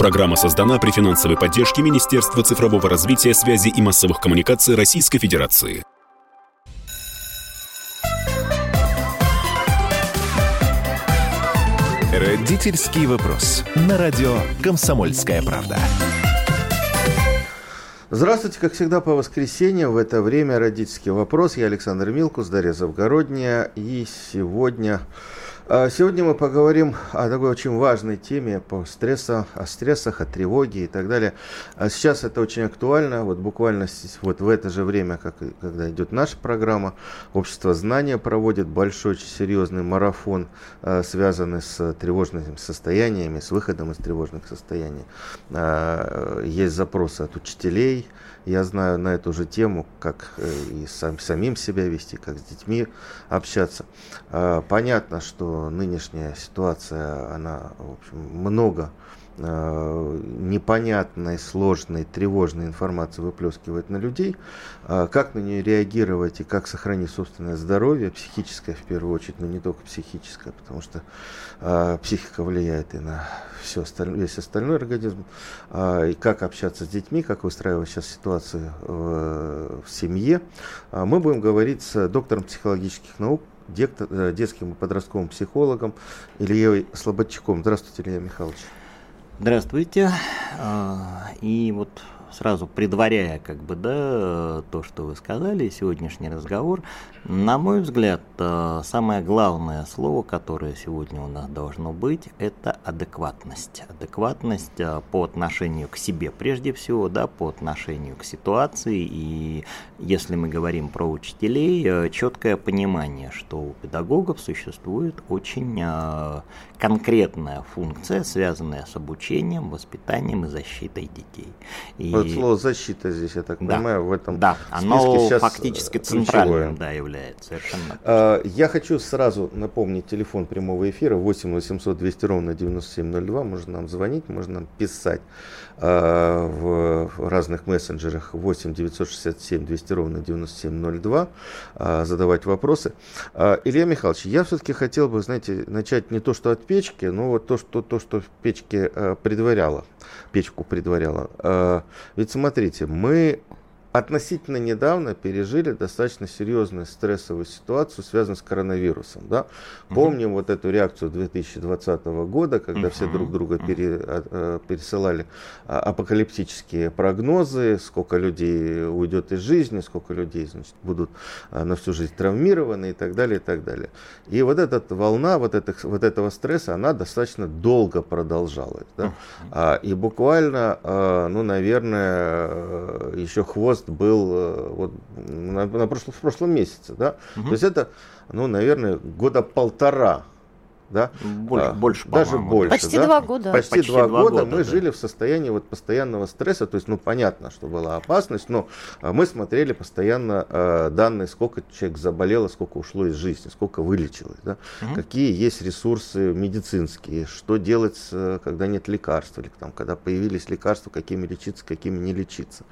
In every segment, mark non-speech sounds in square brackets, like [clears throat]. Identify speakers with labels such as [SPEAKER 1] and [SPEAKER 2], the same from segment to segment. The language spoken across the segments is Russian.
[SPEAKER 1] Программа создана при финансовой поддержке Министерства цифрового развития, связи и массовых коммуникаций Российской Федерации.
[SPEAKER 2] Родительский вопрос. На радио «Комсомольская правда».
[SPEAKER 3] Здравствуйте, как всегда, по воскресеньям в это время родительский вопрос. Я Александр Милкус, Дарья Завгородняя. И сегодня сегодня мы поговорим о такой очень важной теме по стрессу, о стрессах, о тревоге и так далее. А сейчас это очень актуально. Вот буквально вот в это же время, как, когда идет наша программа, Общество знания проводит большой, очень серьезный марафон, а, связанный с тревожными состояниями, с выходом из тревожных состояний. Есть запросы от учителей, я знаю на эту же тему, как э, и сам, самим себя вести, как с детьми общаться. А, понятно, что нынешняя ситуация, она, в общем, много непонятной, сложной, тревожной информации выплескивает на людей, э, как на нее реагировать и как сохранить собственное здоровье, психическое в первую очередь, но не только психическое, потому что э, психика влияет и на все остальное, весь остальной организм, и как общаться с детьми, как выстраивать сейчас ситуацию в семье. Мы будем говорить с доктором психологических наук, детским и подростковым психологом Ильей Слободчаком. Здравствуйте, Илья Михайлович.
[SPEAKER 4] Здравствуйте. А, и вот сразу предваряя как бы, да, то, что вы сказали, сегодняшний разговор, на мой взгляд, э, самое главное слово, которое сегодня у нас должно быть, это адекватность. Адекватность э, по отношению к себе прежде всего, да, по отношению к ситуации. И если мы говорим про учителей, э, четкое понимание, что у педагогов существует очень конкретная функция, связанная с обучением, воспитанием и защитой детей. И
[SPEAKER 3] вот слово защита здесь, я так да. понимаю, в этом
[SPEAKER 4] Да, оно сейчас фактически центральным да, является. Совершенно
[SPEAKER 3] а, Я хочу сразу напомнить телефон прямого эфира 8 800 200 ровно 9702. Можно нам звонить, можно нам писать в разных мессенджерах 8 967 200 ровно 9702, а, задавать вопросы. Илья Михайлович, я все-таки хотел бы, знаете, начать не то, что от печки, но вот то, что, то, что в печке предваряло, печку предваряло. Ведь смотрите, мы относительно недавно пережили достаточно серьезную стрессовую ситуацию, связанную с коронавирусом. Да? Угу. Помним вот эту реакцию 2020 года, когда угу. все друг друга пере, а, пересылали а, апокалиптические прогнозы, сколько людей уйдет из жизни, сколько людей значит, будут а, на всю жизнь травмированы и так далее, и так далее. И вот эта волна вот, этих, вот этого стресса, она достаточно долго продолжалась. Да? Угу. И буквально, ну, наверное, еще хвост рост был э, вот, на, на прошлом, в прошлом месяце. Да? Угу. То есть это, ну, наверное, года полтора да?
[SPEAKER 4] Больше, а, больше
[SPEAKER 3] даже больше.
[SPEAKER 5] Почти
[SPEAKER 3] да?
[SPEAKER 5] два года.
[SPEAKER 3] Почти, Почти два, два года, года мы да. жили в состоянии вот постоянного стресса, то есть, ну, понятно, что была опасность, но а, мы смотрели постоянно э, данные, сколько человек заболело, сколько ушло из жизни, сколько вылечилось, да? угу. какие есть ресурсы медицинские, что делать, когда нет лекарств, или там, когда появились лекарства, какими лечиться, какими не лечиться.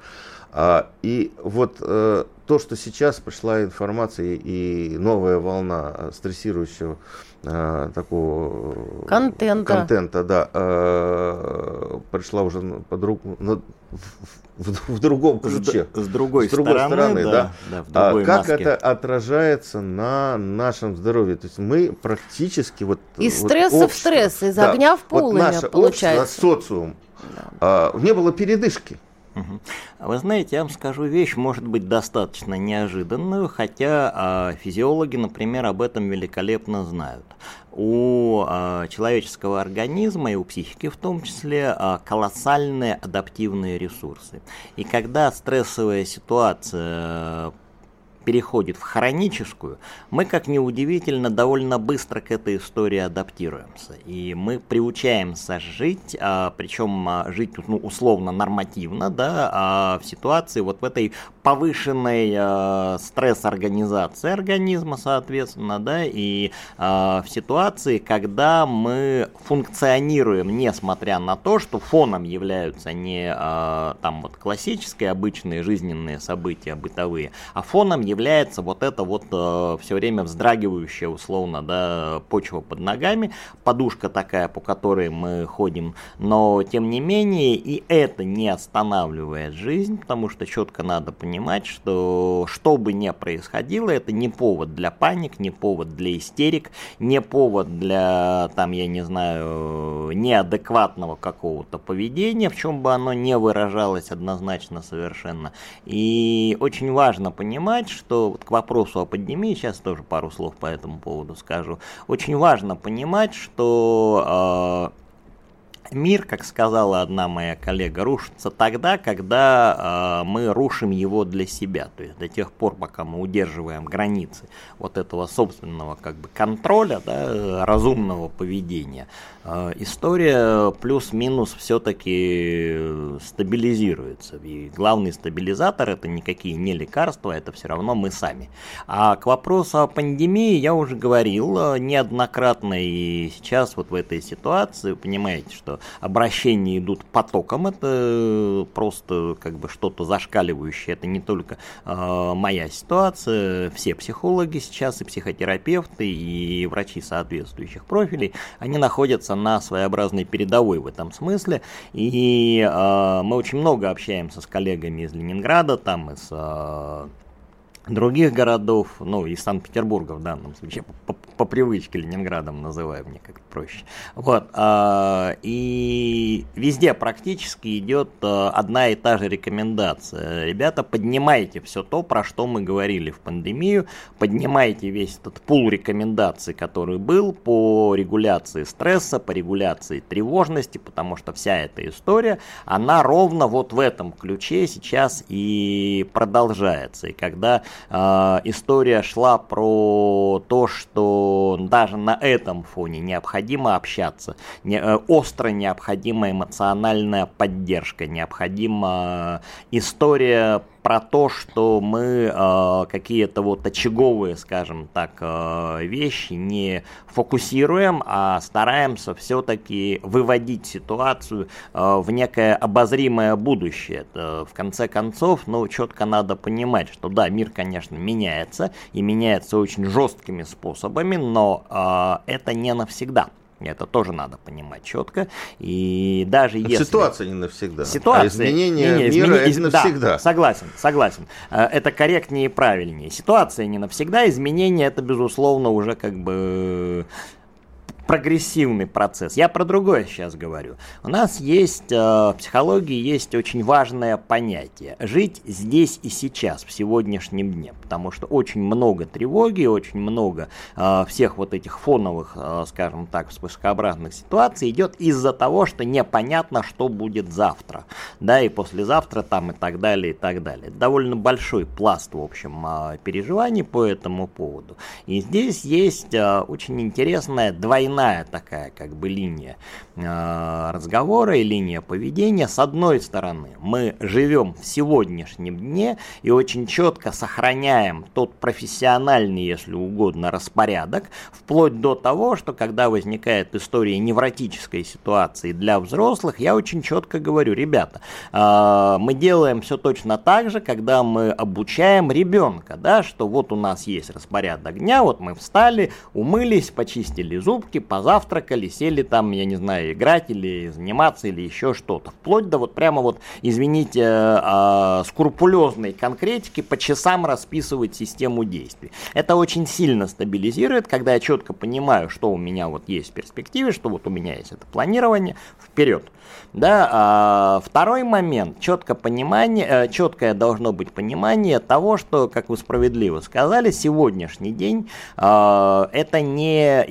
[SPEAKER 3] А, и вот э, то, что сейчас пришла информация и новая волна стрессирующего э, такого
[SPEAKER 5] контента,
[SPEAKER 3] контента да, э, пришла уже по друг, на, в, в другом ключе.
[SPEAKER 4] С, с другой, с другой стороны, стороны да. да,
[SPEAKER 3] да в другой а, как маске. это отражается на нашем здоровье? То есть мы практически вот...
[SPEAKER 5] Из вот стресса общество, в стресс, из да, огня в полымя, вот наше получается.
[SPEAKER 3] Общество, социум. Да. А, не было передышки.
[SPEAKER 4] Вы знаете, я вам скажу вещь, может быть, достаточно неожиданную, хотя а, физиологи, например, об этом великолепно знают. У а, человеческого организма и у психики в том числе а, колоссальные адаптивные ресурсы. И когда стрессовая ситуация переходит в хроническую, мы, как ни удивительно, довольно быстро к этой истории адаптируемся. И мы приучаемся жить, а, причем а, жить ну, условно нормативно, да, а в ситуации вот в этой повышенной а, стресс-организации организма, соответственно, да, и а, в ситуации, когда мы функционируем, несмотря на то, что фоном являются не а, там вот классические обычные жизненные события бытовые, а фоном являются появляется вот это вот э, все время вздрагивающая условно, да, почва под ногами, подушка такая, по которой мы ходим, но тем не менее и это не останавливает жизнь, потому что четко надо понимать, что что бы ни происходило, это не повод для паник, не повод для истерик, не повод для, там, я не знаю, неадекватного какого-то поведения, в чем бы оно не выражалось однозначно совершенно. И очень важно понимать, что вот к вопросу о пандемии, сейчас тоже пару слов по этому поводу скажу, очень важно понимать, что э, Мир, как сказала одна моя коллега, рушится тогда, когда э, мы рушим его для себя. То есть до тех пор, пока мы удерживаем границы вот этого собственного как бы контроля, да, разумного поведения, э, история плюс-минус все-таки стабилизируется. И главный стабилизатор это никакие не лекарства, это все равно мы сами. А к вопросу о пандемии я уже говорил э, неоднократно и сейчас вот в этой ситуации, понимаете, что обращения идут потоком, это э, просто как бы что-то зашкаливающее, это не только э, моя ситуация, все психологи сейчас и психотерапевты и врачи соответствующих профилей, они находятся на своеобразной передовой в этом смысле, и э, мы очень много общаемся с коллегами из Ленинграда, там из э, других городов, ну и Санкт-Петербурга в данном случае, по, по, привычке Ленинградом называю, мне как-то проще. Вот, а, и везде практически идет а, одна и та же рекомендация. Ребята, поднимайте все то, про что мы говорили в пандемию, поднимайте весь этот пул рекомендаций, который был по регуляции стресса, по регуляции тревожности, потому что вся эта история, она ровно вот в этом ключе сейчас и продолжается. И когда э, история шла про то, что даже на этом фоне необходимо общаться, не, э, остро необходима эмоциональная поддержка, необходима история про то, что мы э, какие-то вот очаговые, скажем так, э, вещи не фокусируем, а стараемся все-таки выводить ситуацию э, в некое обозримое будущее. Это, в конце концов, ну, четко надо понимать, что да, мир, конечно, меняется, и меняется очень жесткими способами, но э, это не навсегда. Это тоже надо понимать четко. И даже если...
[SPEAKER 3] Ситуация не навсегда.
[SPEAKER 4] Ситуация... А
[SPEAKER 3] изменение не, не, мира измени... это навсегда.
[SPEAKER 4] Да, согласен, согласен. Э, это корректнее и правильнее. Ситуация не навсегда, изменение это, безусловно, уже как бы прогрессивный процесс. Я про другое сейчас говорю. У нас есть э, в психологии есть очень важное понятие. Жить здесь и сейчас, в сегодняшнем дне. Потому что очень много тревоги, очень много э, всех вот этих фоновых, э, скажем так, вспышкообразных ситуаций идет из-за того, что непонятно, что будет завтра. Да, и послезавтра там и так далее, и так далее. Довольно большой пласт, в общем, переживаний по этому поводу. И здесь есть очень интересная двойная двойная такая как бы линия э, разговора и линия поведения. С одной стороны, мы живем в сегодняшнем дне и очень четко сохраняем тот профессиональный, если угодно, распорядок, вплоть до того, что когда возникает история невротической ситуации для взрослых, я очень четко говорю, ребята, э, мы делаем все точно так же, когда мы обучаем ребенка, да, что вот у нас есть распорядок дня, вот мы встали, умылись, почистили зубки, позавтракали, сели там, я не знаю, играть или заниматься или еще что-то. Вплоть до вот прямо вот, извините, э, скрупулезной конкретики по часам расписывать систему действий. Это очень сильно стабилизирует, когда я четко понимаю, что у меня вот есть в перспективе, что вот у меня есть это планирование, вперед. Да, а, второй момент, четко понимание, э, четкое должно быть понимание того, что, как вы справедливо сказали, сегодняшний день э, это не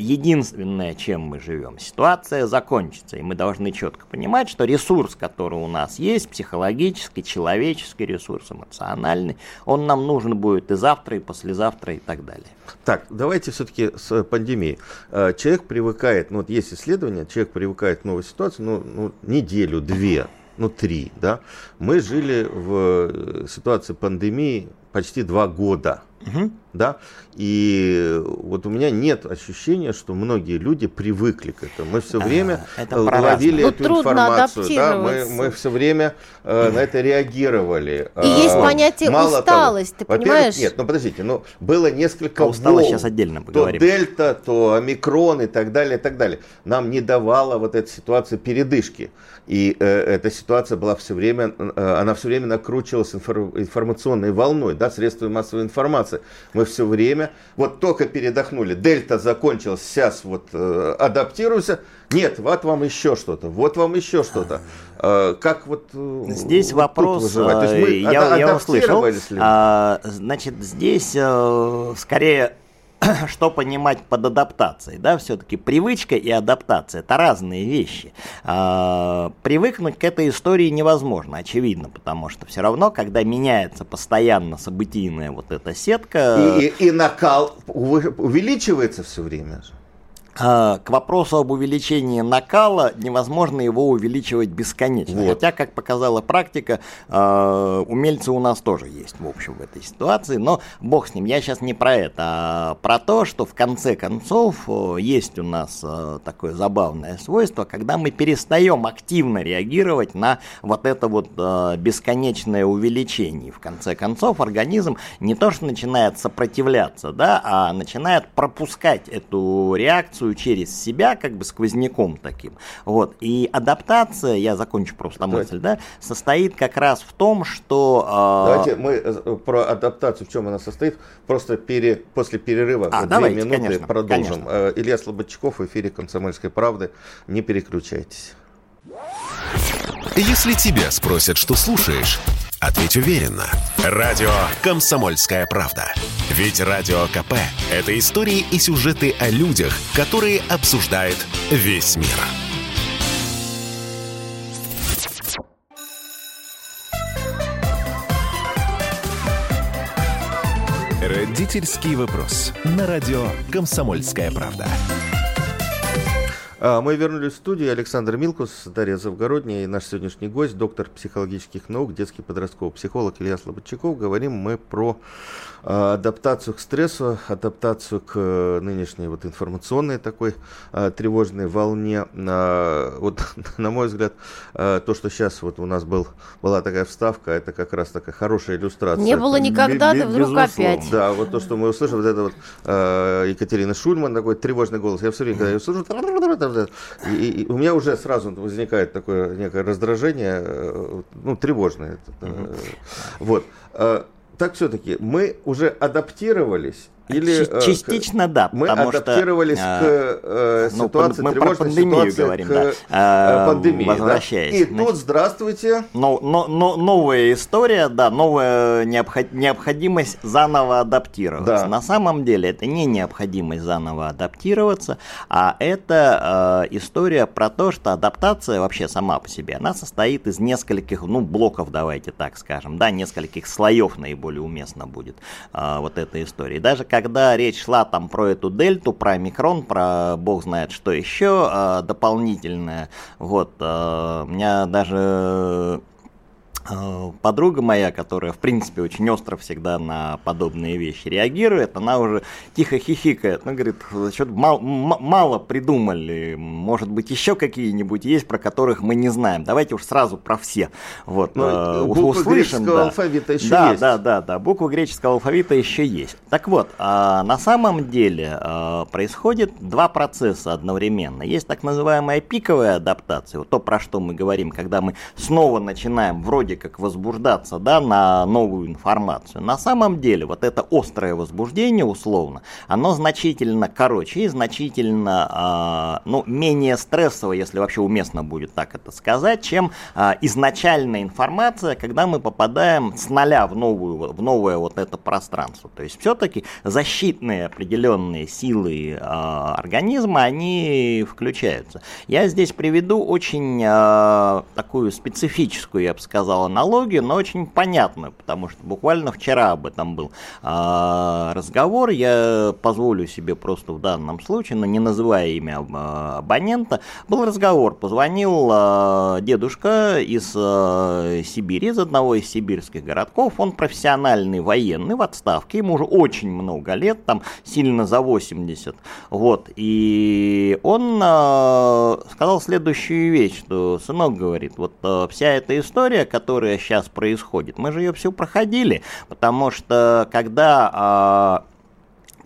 [SPEAKER 4] единственное, чем мы живем. Ситуация закончится, и мы должны четко понимать, что ресурс, который у нас есть, психологический, человеческий ресурс, эмоциональный, он нам нужен будет и завтра, и послезавтра, и так далее.
[SPEAKER 3] Так, давайте все-таки с пандемией. Э, человек привыкает, ну вот есть исследования, человек привыкает к новой ситуации, ну, ну неделю, две, ну три, да. Мы жили в э, ситуации пандемии почти два года. Угу. Да, и вот у меня нет ощущения, что многие люди привыкли к этому. Мы все время а, это ловили ну, эту информацию, да, мы, мы все время э, на это реагировали.
[SPEAKER 5] И есть а, понятие Мало усталость, того, ты понимаешь?
[SPEAKER 3] Нет, ну подождите, ну было несколько
[SPEAKER 4] а усталость сейчас отдельно поговорим.
[SPEAKER 3] То дельта, то омикрон и так далее, и так далее. Нам не давала вот эта ситуация передышки. И э, эта ситуация была все время, э, она все время накручивалась инфор, информационной волной, да, средствами массовой информации. Мы все время, вот только передохнули, дельта закончилась, сейчас вот э, адаптируемся. Нет, вот вам еще что-то, вот вам еще что-то. Э, как вот
[SPEAKER 4] э, Здесь вот вопрос, выживать? То есть мы я, я услышал, а, значит, здесь э, скорее [clears throat] что понимать под адаптацией, да, все-таки привычка и адаптация это разные вещи. А, привыкнуть к этой истории невозможно, очевидно, потому что все равно, когда меняется постоянно событийная вот эта сетка...
[SPEAKER 3] И, и, и накал увеличивается все время же.
[SPEAKER 4] А, к вопросу об увеличении накала невозможно его увеличивать бесконечно. Вот. Хотя, как показала практика, а, умельцы у нас тоже есть, в общем, в этой ситуации. Но бог с ним, я сейчас не про это, а про то, что в конце концов есть у нас такое забавное свойство, когда мы перестаем активно реагировать на вот это вот бесконечное увеличение. В конце концов, организм не то что начинает сопротивляться, да, а начинает пропускать эту реакцию реакцию через себя, как бы сквозняком таким. Вот. И адаптация, я закончу просто Давайте. мысль, да, состоит как раз в том, что...
[SPEAKER 3] Э... Давайте мы э, про адаптацию, в чем она состоит, просто пере, после перерыва а, две давайте, минуты конечно, продолжим. Конечно. Э, Илья Слободчиков в эфире «Комсомольской правды». Не переключайтесь.
[SPEAKER 2] Если тебя спросят, что слушаешь, ответь уверенно. Радио «Комсомольская правда». Ведь Радио КП – это истории и сюжеты о людях, которые обсуждает весь мир. Родительский вопрос. На радио «Комсомольская правда».
[SPEAKER 3] А, мы вернулись в студию. Александр Милкус, Дарья Завгородняя и наш сегодняшний гость, доктор психологических наук, детский подростковый психолог Илья Слободчаков. Говорим мы про адаптацию к стрессу, адаптацию к э, нынешней вот информационной такой а, тревожной волне. А, вот, [laughs] на мой взгляд, то, что сейчас вот у нас был, была такая вставка, это как раз такая хорошая иллюстрация.
[SPEAKER 5] Не было никогда, да вдруг опять.
[SPEAKER 3] Да, вот то, что мы услышали, вот это вот Екатерина Шульман, такой тревожный голос. Я все время, когда ее слышу, и, и, и у меня уже сразу возникает такое некое раздражение, э, ну, тревожное. Вот так все-таки мы уже адаптировались или,
[SPEAKER 4] э, Частично да.
[SPEAKER 3] Мы адаптировались что, к э, ну, ситуации,
[SPEAKER 4] мы про пандемию
[SPEAKER 3] ситуации
[SPEAKER 4] говорим,
[SPEAKER 3] к да.
[SPEAKER 4] Э,
[SPEAKER 3] пандемии. Возвращаясь. Да? И значит, тут, здравствуйте.
[SPEAKER 4] Но, но, но, новая история, да, новая необход, необходимость заново адаптироваться. Да. На самом деле это не необходимость заново адаптироваться, а это э, история про то, что адаптация вообще сама по себе, она состоит из нескольких, ну, блоков, давайте так скажем, да, нескольких слоев наиболее уместно будет э, вот эта история. И даже как когда речь шла там про эту дельту, про микрон, про бог знает что еще э, дополнительное, вот, э, у меня даже подруга моя, которая, в принципе, очень остро всегда на подобные вещи реагирует, она уже тихо хихикает. Она говорит, что-то мало, мало придумали, может быть, еще какие-нибудь есть, про которых мы не знаем. Давайте уж сразу про все. Вот,
[SPEAKER 3] Но э, буквы услышим, греческого да. алфавита еще
[SPEAKER 4] да,
[SPEAKER 3] есть.
[SPEAKER 4] Да, да, да, буквы греческого алфавита еще есть. Так вот, э, на самом деле э, происходит два процесса одновременно. Есть так называемая пиковая адаптация, вот то, про что мы говорим, когда мы снова начинаем вроде как возбуждаться да, на новую информацию. На самом деле вот это острое возбуждение условно, оно значительно короче и значительно э, ну, менее стрессово, если вообще уместно будет так это сказать, чем э, изначальная информация, когда мы попадаем с нуля в, новую, в новое вот это пространство. То есть все-таки защитные определенные силы э, организма, они включаются. Я здесь приведу очень такую специфическую, я бы сказал, аналогию, но очень понятную, потому что буквально вчера об этом был э, разговор. Я позволю себе просто в данном случае, но не называя имя э, абонента, был разговор. Позвонил э, дедушка из э, Сибири, из одного из сибирских городков. Он профессиональный военный в отставке, ему уже очень много лет, там сильно за 80. Вот, и он э, сказал следующую вещь, что сынок говорит, вот э, вся эта история, которая сейчас происходит, мы же ее все проходили, потому что когда э,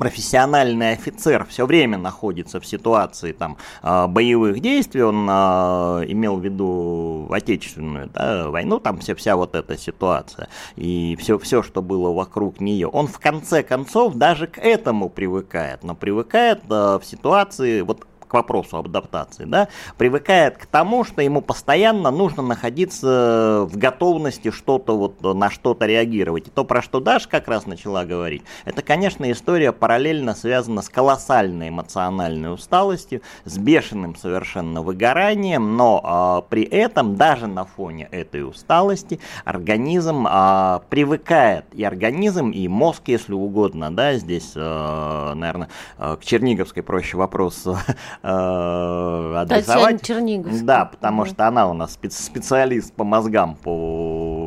[SPEAKER 4] профессиональный офицер все время находится в ситуации там, а, боевых действий, он а, имел в виду отечественную да, войну, там вся, вся вот эта ситуация и все, все, что было вокруг нее, он в конце концов даже к этому привыкает, но привыкает а, в ситуации, вот вопросу об адаптации, да, привыкает к тому, что ему постоянно нужно находиться в готовности что-то вот на что-то реагировать. И то, про что Даша как раз начала говорить, это, конечно, история параллельно связана с колоссальной эмоциональной усталостью, с бешеным совершенно выгоранием, но э, при этом даже на фоне этой усталости организм э, привыкает, и организм, и мозг, если угодно, да, здесь, э, наверное, э, к Черниговской проще вопрос э, адресовать.
[SPEAKER 5] Черниговская.
[SPEAKER 4] Да, потому что она у нас специалист по мозгам, по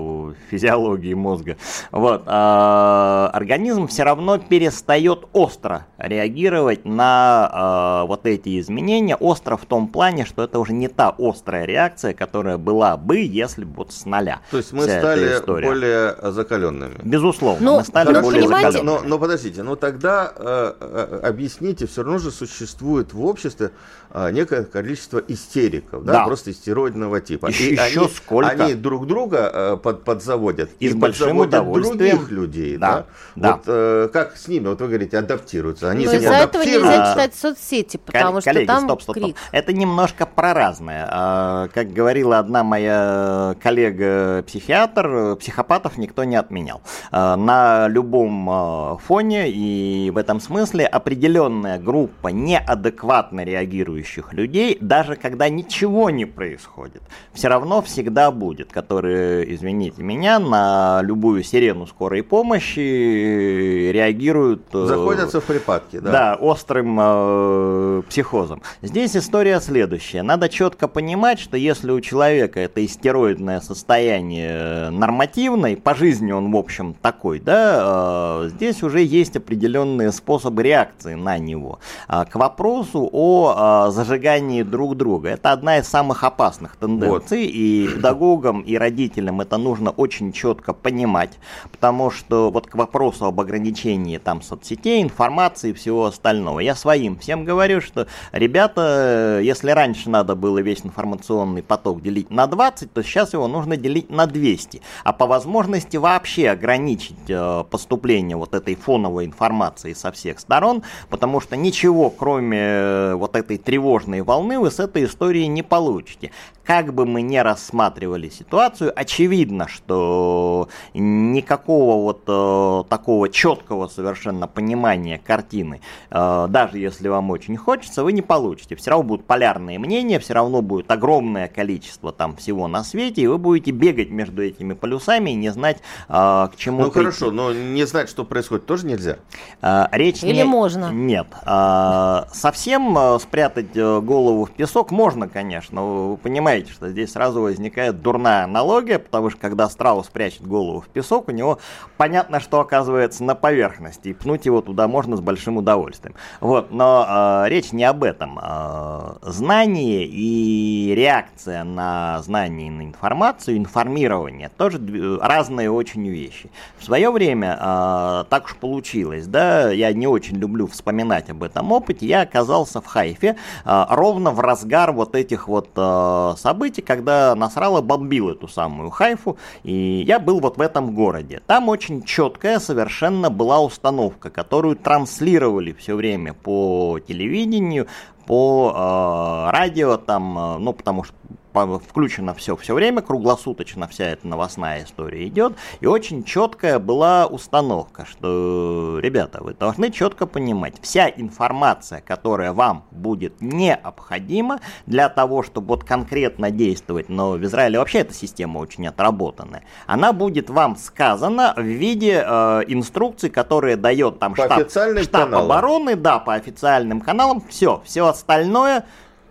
[SPEAKER 4] физиологии мозга. Вот. Э, организм все равно перестает остро реагировать на э, вот эти изменения. Остро в том плане, что это уже не та острая реакция, которая была бы, если бы вот с нуля.
[SPEAKER 3] То есть мы стали более закаленными.
[SPEAKER 4] Безусловно, ну, мы стали
[SPEAKER 3] хорошо, более закаленными. Но, но подождите, ну тогда э, э, объясните, все равно же существует в обществе а, некое количество истериков, да, да. просто истероидного типа.
[SPEAKER 4] Еще, и еще
[SPEAKER 3] они,
[SPEAKER 4] сколько?
[SPEAKER 3] Они друг друга а, под, подзаводят.
[SPEAKER 4] И, и с большим удовольствием.
[SPEAKER 3] других людей, да. да. Вот э, как с ними, вот вы говорите, адаптируются. Они
[SPEAKER 5] Но из-за этого нельзя читать соцсети, потому Кол- что там
[SPEAKER 4] стоп, стоп, крик. Стоп. Это немножко про разное. А, как говорила одна моя коллега-психиатр, психопатов никто не отменял. А, на любом а, фоне и в этом смысле определенная группа неадекватно реагирующих людей, даже когда ничего не происходит, все равно всегда будет, которые, извините меня, на любую сирену скорой помощи реагируют...
[SPEAKER 3] Э, Заходятся в припадки, да?
[SPEAKER 4] Да, острым э, психозом. Здесь история следующая. Надо четко понимать, что если у человека это истероидное состояние нормативное, по жизни он, в общем, такой, да, э, здесь уже есть определенные способы реакции на него. А к вопросу о о зажигании друг друга. Это одна из самых опасных тенденций, вот. и педагогам, и родителям это нужно очень четко понимать, потому что вот к вопросу об ограничении там соцсетей, информации и всего остального, я своим всем говорю, что ребята, если раньше надо было весь информационный поток делить на 20, то сейчас его нужно делить на 200, а по возможности вообще ограничить э, поступление вот этой фоновой информации со всех сторон, потому что ничего, кроме э, вот этой тревожной волны вы с этой историей не получите. Как бы мы ни рассматривали ситуацию, очевидно, что никакого вот э, такого четкого совершенно понимания картины, э, даже если вам очень хочется, вы не получите. Все равно будут полярные мнения, все равно будет огромное количество там всего на свете, и вы будете бегать между этими полюсами и не знать, э, к чему
[SPEAKER 3] Ну прийти. хорошо, но не знать, что происходит, тоже нельзя?
[SPEAKER 4] Э, речь
[SPEAKER 5] Или
[SPEAKER 4] не...
[SPEAKER 5] можно?
[SPEAKER 4] Нет. Э, совсем э, спрятать э, голову в песок можно, конечно. Вы понимаете, что здесь сразу возникает дурная аналогия, потому что когда страус прячет голову в песок, у него понятно, что оказывается на поверхности, и пнуть его туда можно с большим удовольствием. Вот, но э, речь не об этом. Э, знание и реакция на знание и на информацию, информирование, тоже разные очень вещи. В свое время э, так уж получилось, да, я не очень люблю вспоминать об этом опыте, я оказался в Хайфе, а, ровно в разгар вот этих вот а, событий, когда Насрала бомбил эту самую Хайфу, и я был вот в этом городе. Там очень четкая совершенно была установка, которую транслировали все время по телевидению, по э, радио, там, ну, потому что включено все все время, круглосуточно вся эта новостная история идет, и очень четкая была установка, что, ребята, вы должны четко понимать, вся информация, которая вам будет необходима для того, чтобы вот конкретно действовать, но в Израиле вообще эта система очень отработанная, она будет вам сказана в виде э, инструкций, которые дает там
[SPEAKER 3] по
[SPEAKER 4] штаб, штаб обороны, да, по официальным каналам, все, все остальное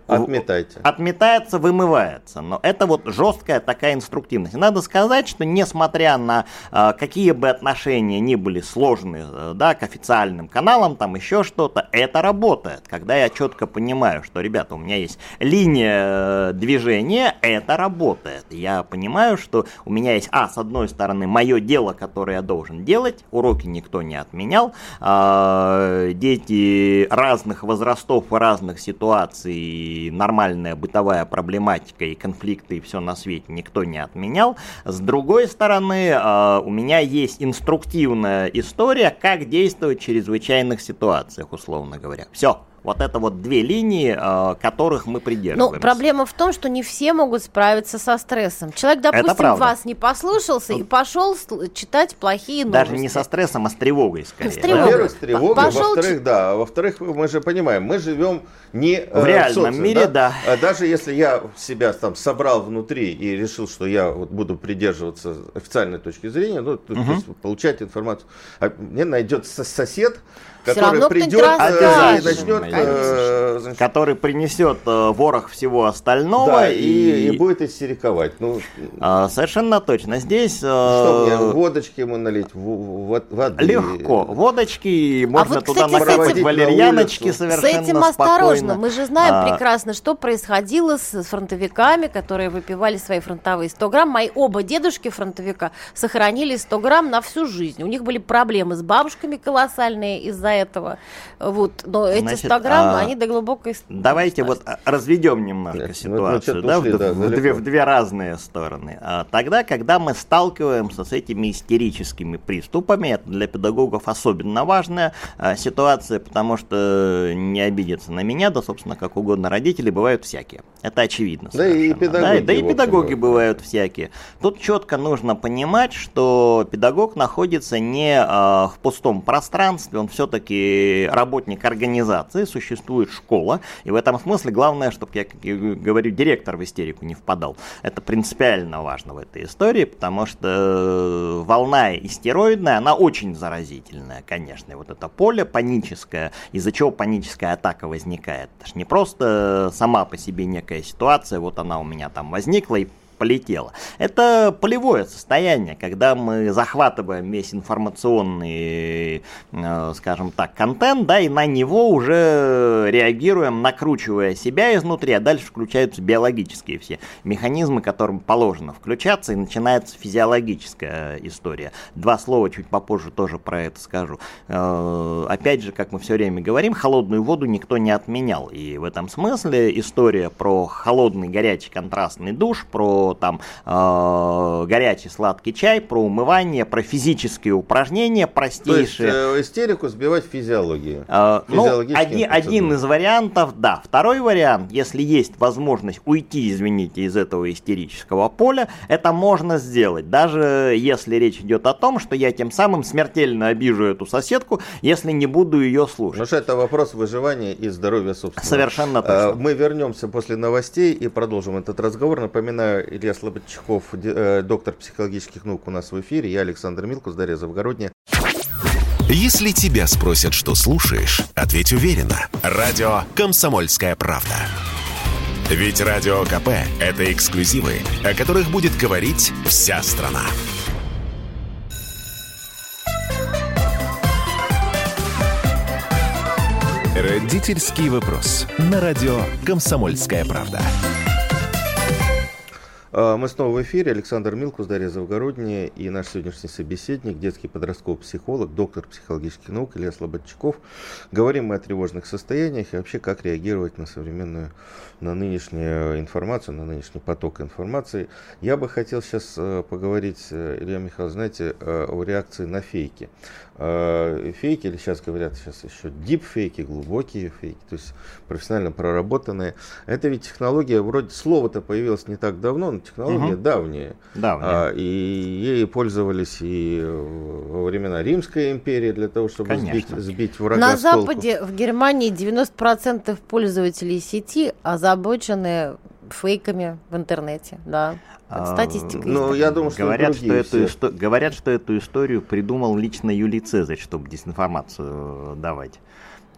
[SPEAKER 3] Отметайте.
[SPEAKER 4] Отметается, вымывается. Но это вот жесткая такая инструктивность. Надо сказать, что несмотря на э, какие бы отношения ни были сложные, э, да, к официальным каналам, там еще что-то, это работает. Когда я четко понимаю, что, ребята, у меня есть линия э, движения, это работает. Я понимаю, что у меня есть, а, с одной стороны, мое дело, которое я должен делать, уроки никто не отменял, э, дети разных возрастов, разных ситуаций, нормальная бытовая проблематика, и конфликты, и все на свете никто не отменял. С другой стороны, а, у меня есть инструктивная история, как действовать в чрезвычайных ситуациях, условно говоря. Все. Вот это вот две линии, э, которых мы придерживаемся.
[SPEAKER 5] Ну, проблема в том, что не все могут справиться со стрессом. Человек, допустим, вас не послушался и пошел читать плохие новости.
[SPEAKER 4] Даже не со стрессом, а с тревогой, скорее. С
[SPEAKER 3] тревогой. Во-первых, с тревогой, пошел... во-вторых, да, во-вторых, мы же понимаем, мы живем не
[SPEAKER 4] э, в реальном в социуме, мире, да?
[SPEAKER 3] да. А даже если я себя там собрал внутри и решил, что я вот буду придерживаться официальной точки зрения, ну, угу. то есть получать информацию, а мне найдется сосед, который придет
[SPEAKER 4] э, и начнет, э, значит, который принесет э, ворох всего остального
[SPEAKER 3] да, и, и будет истериковать. Ну,
[SPEAKER 4] э, совершенно точно. Здесь... Э,
[SPEAKER 3] что мне, водочки ему налить, в, в, воды?
[SPEAKER 4] Легко. Водочки, можно а вот, туда накапать валерьяночки совершенно
[SPEAKER 5] С этим осторожно. Мы же знаем а, прекрасно, что происходило с фронтовиками, которые выпивали свои фронтовые 100 грамм. Мои оба дедушки фронтовика сохранили 100 грамм на всю жизнь. У них были проблемы с бабушками колоссальные из-за этого. Вот. Но эти Значит, 100 грамм, а, они до глубокой...
[SPEAKER 4] Давайте вот разведем немножко Нет, ситуацию, да, ушли, в, да, в, две, в две разные стороны. А, тогда, когда мы сталкиваемся с этими истерическими приступами, это для педагогов особенно важная а, ситуация, потому что не обидеться на меня, да, собственно, как угодно, родители бывают всякие. Это очевидно.
[SPEAKER 3] Да и педагоги.
[SPEAKER 4] Да, да и педагоги бывают всякие. Тут четко нужно понимать, что педагог находится не а, в пустом пространстве, он все-таки все-таки работник организации, существует школа, и в этом смысле главное, чтобы, я говорю, директор в истерику не впадал. Это принципиально важно в этой истории, потому что э, волна истероидная, она очень заразительная, конечно. И вот это поле паническое, из-за чего паническая атака возникает. Это же не просто сама по себе некая ситуация, вот она у меня там возникла, и полетело. Это полевое состояние, когда мы захватываем весь информационный, э, скажем так, контент, да, и на него уже реагируем, накручивая себя изнутри, а дальше включаются биологические все механизмы, которым положено включаться, и начинается физиологическая история. Два слова чуть попозже тоже про это скажу. Э, опять же, как мы все время говорим, холодную воду никто не отменял, и в этом смысле история про холодный, горячий, контрастный душ, про там э, горячий сладкий чай, про умывание, про физические упражнения простейшие.
[SPEAKER 3] То есть э, истерику сбивать физиологию.
[SPEAKER 4] Э, ну, один, один из вариантов, да. Второй вариант, если есть возможность уйти, извините, из этого истерического поля, это можно сделать, даже если речь идет о том, что я тем самым смертельно обижу эту соседку, если не буду ее слушать.
[SPEAKER 3] Потому что это вопрос выживания и здоровья собственно.
[SPEAKER 4] Совершенно точно.
[SPEAKER 3] Мы вернемся после новостей и продолжим этот разговор. Напоминаю, Илья Слободчаков, э, доктор психологических наук у нас в эфире. Я Александр Милкус, Дарья Завгородняя.
[SPEAKER 2] Если тебя спросят, что слушаешь, ответь уверенно. Радио «Комсомольская правда». Ведь Радио КП – это эксклюзивы, о которых будет говорить вся страна. Родительский вопрос. На радио «Комсомольская правда».
[SPEAKER 3] А, мы снова в эфире. Александр Милкус, Дарья Завгородняя и наш сегодняшний собеседник, детский подростковый психолог, доктор психологических наук Илья Слободчаков. Говорим мы о тревожных состояниях и вообще как реагировать на современную, на нынешнюю информацию, на нынешний поток информации. Я бы хотел сейчас э, поговорить, э, Илья Михайлович, знаете, э, о реакции на фейки. Фейки, или сейчас говорят сейчас еще дипфейки, глубокие фейки, то есть профессионально проработанные. Это ведь технология, вроде слово-то появилось не так давно, но технология угу. давняя. давняя. А, и ей пользовались и во времена Римской империи для того, чтобы сбить, сбить врага
[SPEAKER 5] На Западе, в Германии 90% пользователей сети озабочены фейками в интернете, да.
[SPEAKER 4] А, статистика. Ну, я думаю, что говорят, что эту исто... говорят, что эту историю придумал лично Юлий Цезарь, чтобы дезинформацию давать.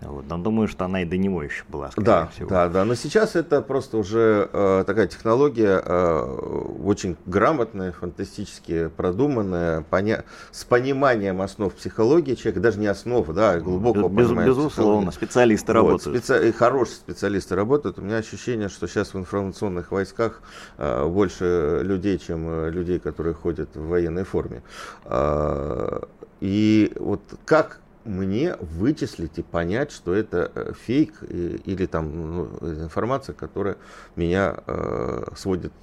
[SPEAKER 4] Вот, но думаю, что она и до него еще была,
[SPEAKER 3] да, всего. Да, да, но сейчас это просто уже э, такая технология э, очень грамотная, фантастически продуманная, поня... с пониманием основ психологии человека, даже не основ, да, глубоко
[SPEAKER 4] Без, Безусловно, специалисты вот, работают. Специ...
[SPEAKER 3] Хорошие специалисты работают. У меня ощущение, что сейчас в информационных войсках э, больше людей, чем э, людей, которые ходят в военной форме. Э, и вот как мне вычислить и понять, что это э, фейк или там ну, информация, которая меня э, сводит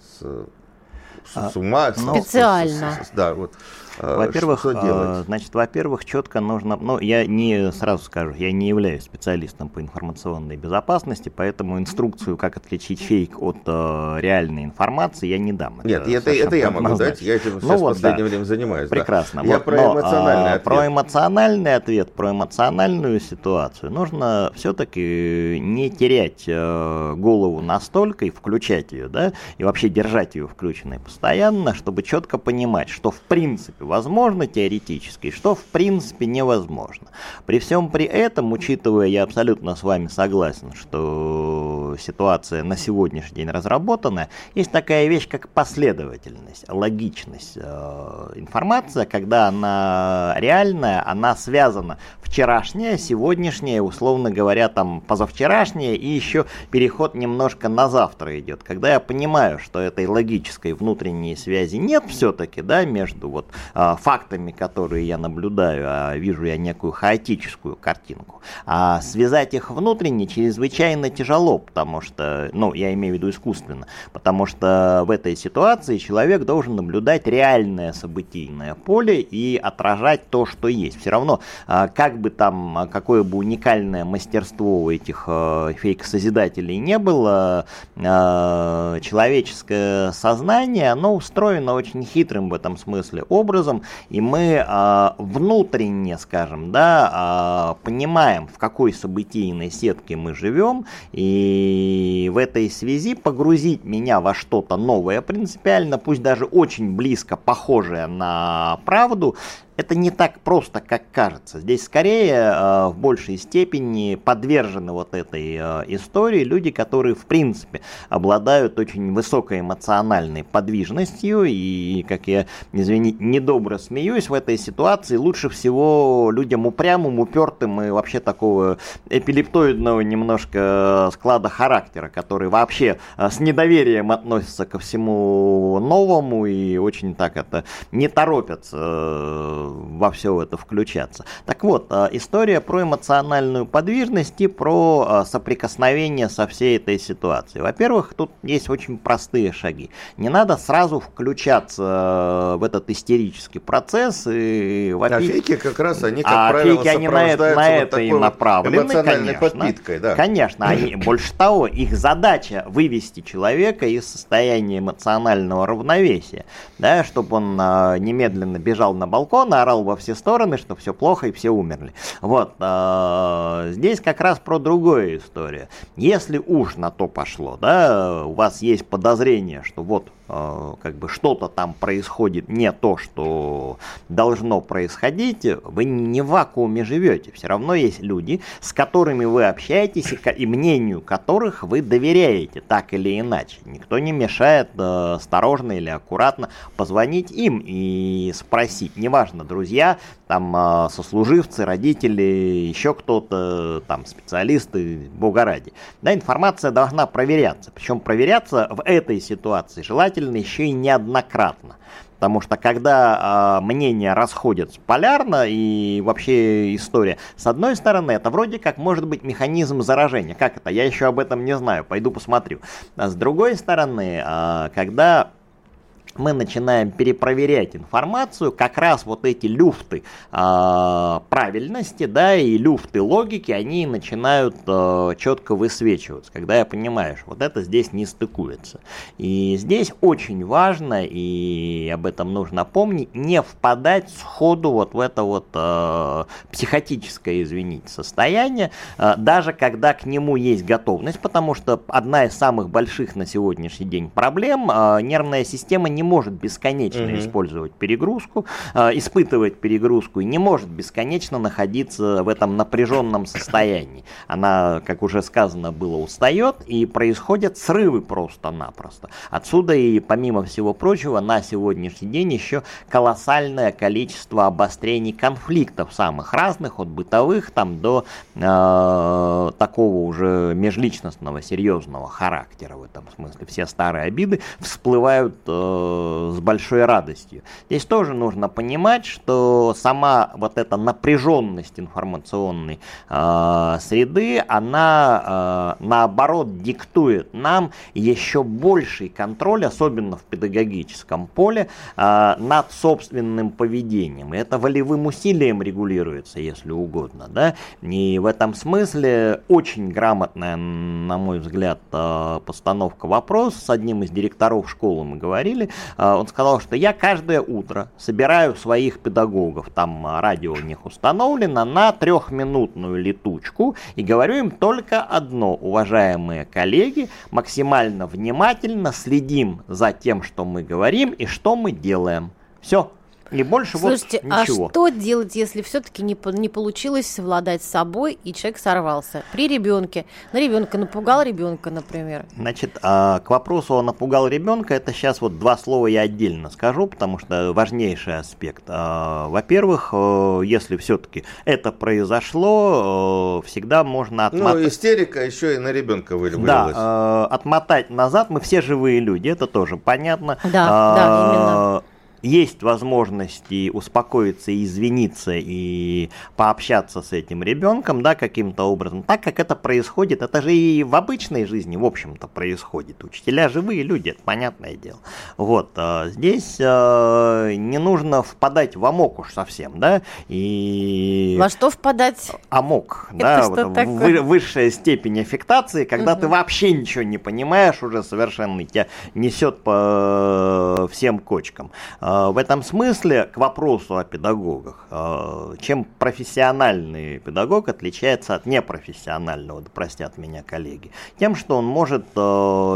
[SPEAKER 3] с, с, а, с ума.
[SPEAKER 5] Специально. С, с, с,
[SPEAKER 4] да, вот. Э, во-первых, э, значит, во-первых, четко нужно, ну, я не сразу скажу, я не являюсь специалистом по информационной безопасности, поэтому инструкцию, как отличить фейк от э, реальной информации, я не дам.
[SPEAKER 3] Нет, это, это, я могу дать, я этим ну, вот, в последнее да. время занимаюсь.
[SPEAKER 4] Прекрасно.
[SPEAKER 3] Да. Я
[SPEAKER 4] вот, про но, эмоциональный а, ответ. Про эмоциональный ответ, про эмоциональную ситуацию нужно все-таки не терять э, голову настолько и включать ее, да, и вообще держать ее включенной постоянно, чтобы четко понимать, что в принципе возможно теоретически, что в принципе невозможно. При всем при этом, учитывая, я абсолютно с вами согласен, что ситуация на сегодняшний день разработанная, есть такая вещь, как последовательность, логичность. Э, информация, когда она реальная, она связана вчерашняя, сегодняшняя, условно говоря, там позавчерашняя, и еще переход немножко на завтра идет. Когда я понимаю, что этой логической внутренней связи нет все-таки, да, между вот фактами, которые я наблюдаю, а вижу я некую хаотическую картинку. А связать их внутренне чрезвычайно тяжело, потому что, ну, я имею в виду искусственно, потому что в этой ситуации человек должен наблюдать реальное событийное поле и отражать то, что есть. Все равно, а, как бы там, какое бы уникальное мастерство у этих фейк-созидателей не было, человеческое сознание, оно устроено очень хитрым в этом смысле образом, образом, и мы э, внутренне, скажем, да, э, понимаем, в какой событийной сетке мы живем, и в этой связи погрузить меня во что-то новое принципиально, пусть даже очень близко похожее на правду, это не так просто, как кажется. Здесь скорее э, в большей степени подвержены вот этой э, истории люди, которые в принципе обладают очень высокой эмоциональной подвижностью и, как я, извините, недобро смеюсь в этой ситуации, лучше всего людям упрямым, упертым и вообще такого эпилептоидного немножко склада характера, который вообще э, с недоверием относится ко всему новому и очень так это не торопятся э, во все это включаться. Так вот, э, история про эмоциональную подвижность и про э, соприкосновение со всей этой ситуацией. Во-первых, тут есть очень простые шаги. Не надо сразу включаться э, в этот истерический процесс и
[SPEAKER 3] вопить. А фейки как раз, они, как
[SPEAKER 4] а
[SPEAKER 3] правило,
[SPEAKER 4] фейки, они на это, на это и направлены, конечно.
[SPEAKER 3] подпиткой, да.
[SPEAKER 4] Конечно, они, [clears throat] больше того, их задача вывести человека из состояния эмоционального равновесия, да, чтобы он немедленно бежал на балкон, орал во все стороны, что все плохо и все умерли. Вот, э, здесь как раз про другую историю. Если уж на то пошло, да, у вас есть подозрение, что вот как бы что-то там происходит не то, что должно происходить, вы не в вакууме живете. Все равно есть люди, с которыми вы общаетесь и мнению которых вы доверяете, так или иначе. Никто не мешает э, осторожно или аккуратно позвонить им и спросить. Неважно, друзья, там э, сослуживцы, родители, еще кто-то, там специалисты, бога ради. Да, информация должна проверяться. Причем проверяться в этой ситуации желательно желательно еще и неоднократно. Потому что когда э, мнения расходятся полярно и вообще история, с одной стороны, это вроде как может быть механизм заражения. Как это? Я еще об этом не знаю, пойду посмотрю. А с другой стороны, э, когда мы начинаем перепроверять информацию, как раз вот эти люфты э, правильности, да, и люфты логики, они начинают э, четко высвечиваться, когда я понимаю, что вот это здесь не стыкуется. И здесь очень важно, и об этом нужно помнить, не впадать сходу вот в это вот э, психотическое, извините, состояние, э, даже когда к нему есть готовность, потому что одна из самых больших на сегодняшний день проблем, э, нервная система не может бесконечно угу. использовать перегрузку, э, испытывать перегрузку и не может бесконечно находиться в этом напряженном состоянии. Она, как уже сказано было, устает и происходят срывы просто-напросто. Отсюда и помимо всего прочего на сегодняшний день еще колоссальное количество обострений конфликтов самых разных, от бытовых там до э, такого уже межличностного серьезного характера в этом смысле. Все старые обиды всплывают э, с большой радостью. Здесь тоже нужно понимать, что сама вот эта напряженность информационной э, среды, она э, наоборот диктует нам еще больший контроль, особенно в педагогическом поле, э, над собственным поведением. И это волевым усилием регулируется, если угодно. Да? И в этом смысле очень грамотная, на мой взгляд, постановка вопроса. С одним из директоров школы мы говорили, он сказал, что я каждое утро собираю своих педагогов, там радио у них установлено, на трехминутную летучку и говорю им только одно, уважаемые коллеги, максимально внимательно следим за тем, что мы говорим и что мы делаем. Все. И больше
[SPEAKER 5] Слушайте,
[SPEAKER 4] вот ничего.
[SPEAKER 5] а что делать, если все-таки не, не получилось совладать с собой, и человек сорвался? При ребенке. На ребенка напугал ребенка, например.
[SPEAKER 4] Значит, а, к вопросу о напугал ребенка, это сейчас вот два слова я отдельно скажу, потому что важнейший аспект. А, во-первых, э, если все-таки это произошло, э, всегда можно
[SPEAKER 3] отмотать. Ну, истерика еще и на ребенка вылилась.
[SPEAKER 4] Да, э, отмотать назад. Мы все живые люди, это тоже понятно.
[SPEAKER 5] Да, да, именно
[SPEAKER 4] есть возможности успокоиться и извиниться и пообщаться с этим ребенком, да, каким-то образом, так как это происходит, это же и в обычной жизни, в общем-то, происходит. Учителя живые люди, это понятное дело. Вот, а здесь э, не нужно впадать в амок уж совсем, да, и...
[SPEAKER 5] Во что впадать?
[SPEAKER 4] Амок, это да, вот, вы, высшая степень аффектации, когда угу. ты вообще ничего не понимаешь уже совершенно, тебя несет по всем кочкам. Э, в этом смысле к вопросу о педагогах, э, чем профессиональный педагог отличается от непрофессионального, да простят меня коллеги, тем, что он может э,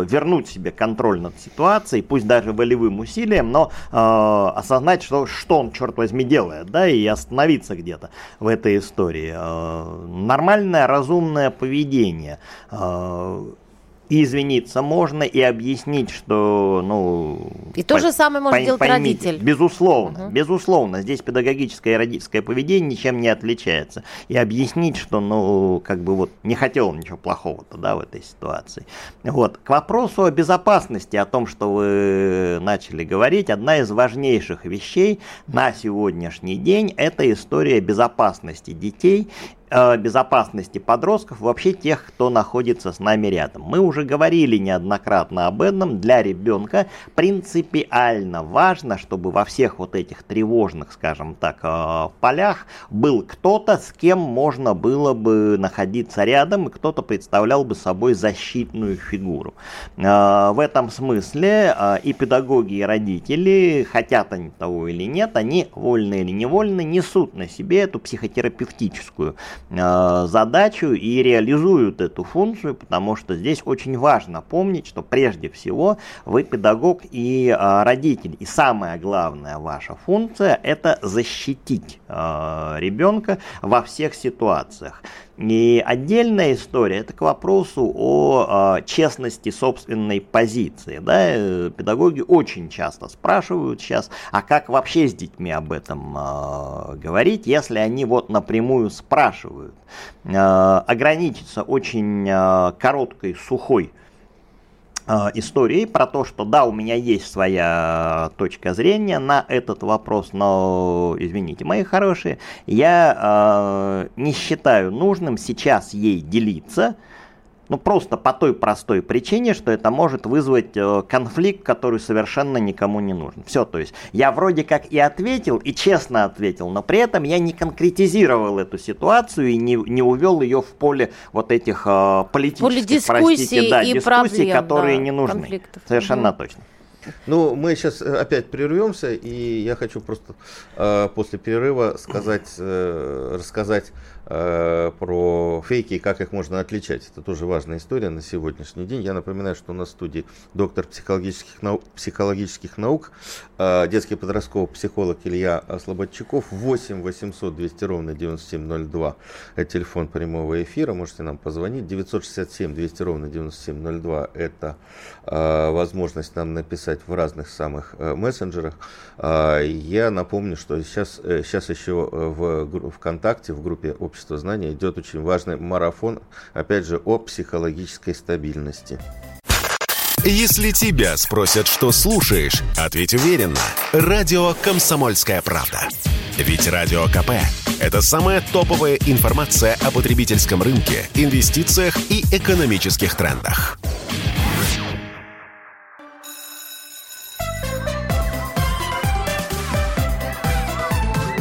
[SPEAKER 4] вернуть себе контроль над ситуацией, пусть даже волевым усилием, но осознать, что, что он, черт возьми, делает, да, и остановиться где-то в этой истории. Нормальное, разумное поведение и извиниться можно, и объяснить, что, ну...
[SPEAKER 5] И то же самое может делать поймите, родитель.
[SPEAKER 4] Безусловно, угу. безусловно. Здесь педагогическое и родительское поведение ничем не отличается. И объяснить, что, ну, как бы вот не хотел ничего плохого-то, да, в этой ситуации. Вот. К вопросу о безопасности, о том, что вы начали говорить, одна из важнейших вещей на сегодняшний день – это история безопасности детей безопасности подростков, вообще тех, кто находится с нами рядом. Мы уже говорили неоднократно об этом. Для ребенка принципиально важно, чтобы во всех вот этих тревожных, скажем так, э, полях был кто-то, с кем можно было бы находиться рядом, и кто-то представлял бы собой защитную фигуру. Э, в этом смысле и педагоги, и родители, хотят они того или нет, они, вольно или невольно, несут на себе эту психотерапевтическую Э, задачу и реализуют эту функцию, потому что здесь очень важно помнить, что прежде всего вы педагог и э, родитель. И самая главная ваша функция это защитить э, ребенка во всех ситуациях. И отдельная история, это к вопросу о э, честности собственной позиции. Да? Э, педагоги очень часто спрашивают сейчас, а как вообще с детьми об этом э, говорить, если они вот напрямую спрашивают. Э, ограничиться очень э, короткой, сухой Э, историей про то, что да, у меня есть своя точка зрения на этот вопрос, но, извините, мои хорошие, я э, не считаю нужным сейчас ей делиться, ну, просто по той простой причине, что это может вызвать э, конфликт, который совершенно никому не нужен. Все, то есть я вроде как и ответил, и честно ответил, но при этом я не конкретизировал эту ситуацию и не, не увел ее в поле вот этих э, политических, простите, да, дискуссий, проблем, которые да, не нужны. Совершенно угу. точно.
[SPEAKER 3] Ну, мы сейчас э, опять прервемся, и я хочу просто э, после перерыва сказать, э, рассказать про фейки и как их можно отличать. Это тоже важная история на сегодняшний день. Я напоминаю, что у нас в студии доктор психологических наук, психологических наук э, детский подростковый психолог Илья Слободчаков. 8 800 200 ровно 9702. Это телефон прямого эфира. Можете нам позвонить. 967 200 ровно 9702. Это э, возможность нам написать в разных самых мессенджерах. Я напомню, что сейчас, сейчас еще в ВКонтакте, в группе общества общества знания идет очень важный марафон, опять же, о психологической стабильности.
[SPEAKER 2] Если тебя спросят, что слушаешь, ответь уверенно. Радио «Комсомольская правда». Ведь Радио КП – это самая топовая информация о потребительском рынке, инвестициях и экономических трендах.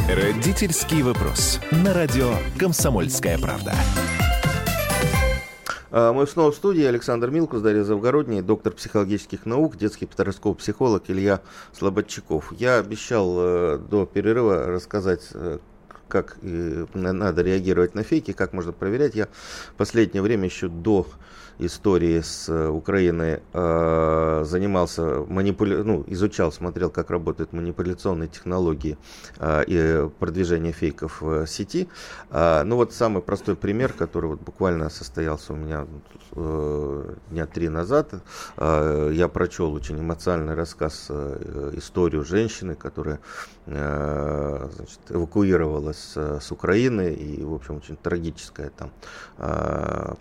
[SPEAKER 2] Родительский вопрос. На радио «Комсомольская правда».
[SPEAKER 3] А, мы снова в студии. Александр Милкус, Дарья Завгородний, доктор психологических наук, детский подростковый психолог Илья Слободчаков. Я обещал э, до перерыва рассказать, э, как надо реагировать на фейки, как можно проверять. Я в последнее время еще до истории с э, Украиной э, занимался, манипуля... ну, изучал, смотрел, как работают манипуляционные технологии э, и продвижение фейков в сети. Ну вот самый простой пример, который вот буквально состоялся у меня дня три назад. Я прочел очень эмоциональный рассказ, историю женщины, которая значит, эвакуировалась с Украины, и, в общем, очень трагическая там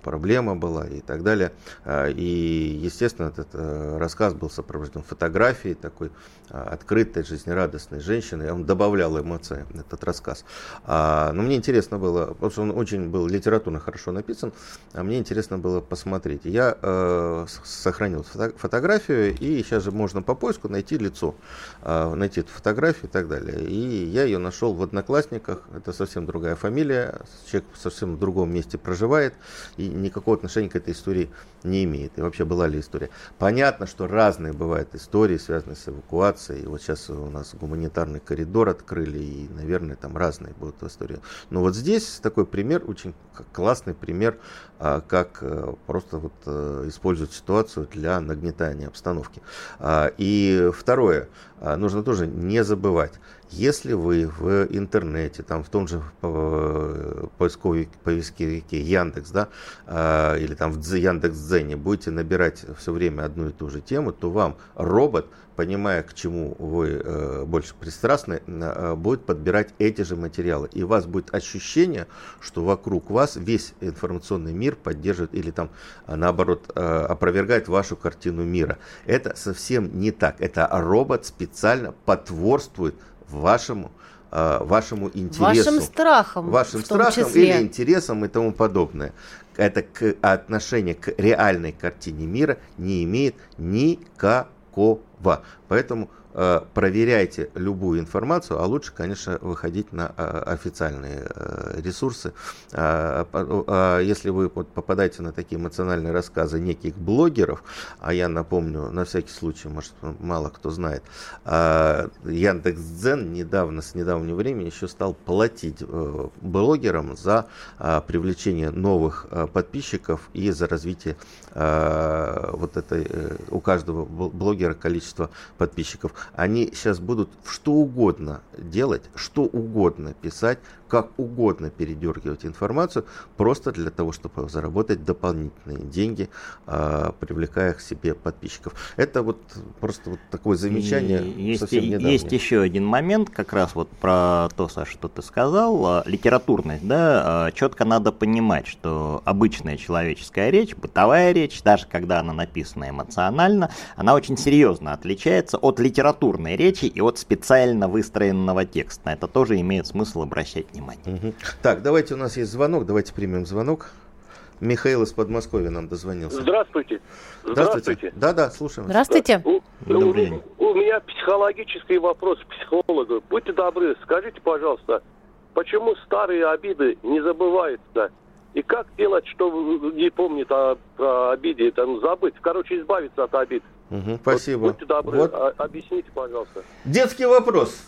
[SPEAKER 3] проблема была и так далее далее. А, и, естественно, этот э, рассказ был сопровожден фотографией такой а, открытой, жизнерадостной женщины. Он добавлял эмоции, этот рассказ. А, но мне интересно было, потому что он очень был литературно хорошо написан, а мне интересно было посмотреть. Я э, сохранил фото фотографию, и сейчас же можно по поиску найти лицо, найти эту фотографию и так далее. И я ее нашел в Одноклассниках. Это совсем другая фамилия, человек совсем в другом месте проживает, и никакого отношения к этой истории истории не имеет. И вообще была ли история. Понятно, что разные бывают истории, связанные с эвакуацией. Вот сейчас у нас гуманитарный коридор открыли, и, наверное, там разные будут истории. Но вот здесь такой пример, очень классный пример, а, как э, просто вот э, используют ситуацию для нагнетания обстановки. А, и второе, а, нужно тоже не забывать, если вы в интернете, там в том же э, поисковике, поисковике Яндекс, да, э, или там в Яндекс.Дзене будете набирать все время одну и ту же тему, то вам робот, понимая, к чему вы э, больше пристрастны, будет подбирать эти же материалы. И у вас будет ощущение, что вокруг вас весь информационный мир поддерживает или там наоборот опровергает вашу картину мира. Это совсем не так. Это робот специально потворствует вашему э, вашему интересу.
[SPEAKER 5] Вашим страхом.
[SPEAKER 3] Вашим страхом числе. или интересам и тому подобное. Это к, отношение к реальной картине мира не имеет никакого. Поэтому проверяйте любую информацию, а лучше, конечно, выходить на э, официальные э, ресурсы. А если вы попадаете на такие эмоциональные рассказы неких блогеров, а я напомню, на всякий случай, может, мало кто знает, Яндекс.Дзен недавно, с недавнего времени еще стал платить блогерам за привлечение новых подписчиков и за развитие вот этой, у каждого блогера количества подписчиков. Они сейчас будут что угодно делать, что угодно писать, как угодно передергивать информацию, просто для того, чтобы заработать дополнительные деньги, а, привлекая к себе подписчиков. Это вот просто вот такое замечание
[SPEAKER 4] есть, совсем недавнее. Есть еще один момент, как раз вот про то, Саша, что ты сказал, а, литературность, да, а, четко надо понимать, что обычная человеческая речь, бытовая речь, даже когда она написана эмоционально, она очень серьезно отличается от литературной речи и от специально выстроенного текста. Это тоже имеет смысл обращать внимание.
[SPEAKER 3] Угу. Так, давайте у нас есть звонок, давайте примем звонок. Михаил из Подмосковья нам дозвонился.
[SPEAKER 6] Здравствуйте.
[SPEAKER 3] Здравствуйте. Да, да, слушаем.
[SPEAKER 5] Здравствуйте.
[SPEAKER 6] У, Добрый день. У, у меня психологический вопрос к психологу. Будьте добры, скажите, пожалуйста, почему старые обиды не забываются? И как делать, что не помнит о, про обиде, это ну, забыть, короче, избавиться от обид?
[SPEAKER 3] Угу, спасибо.
[SPEAKER 6] Вот, будьте добры, вот. объясните, пожалуйста.
[SPEAKER 3] Детский вопрос.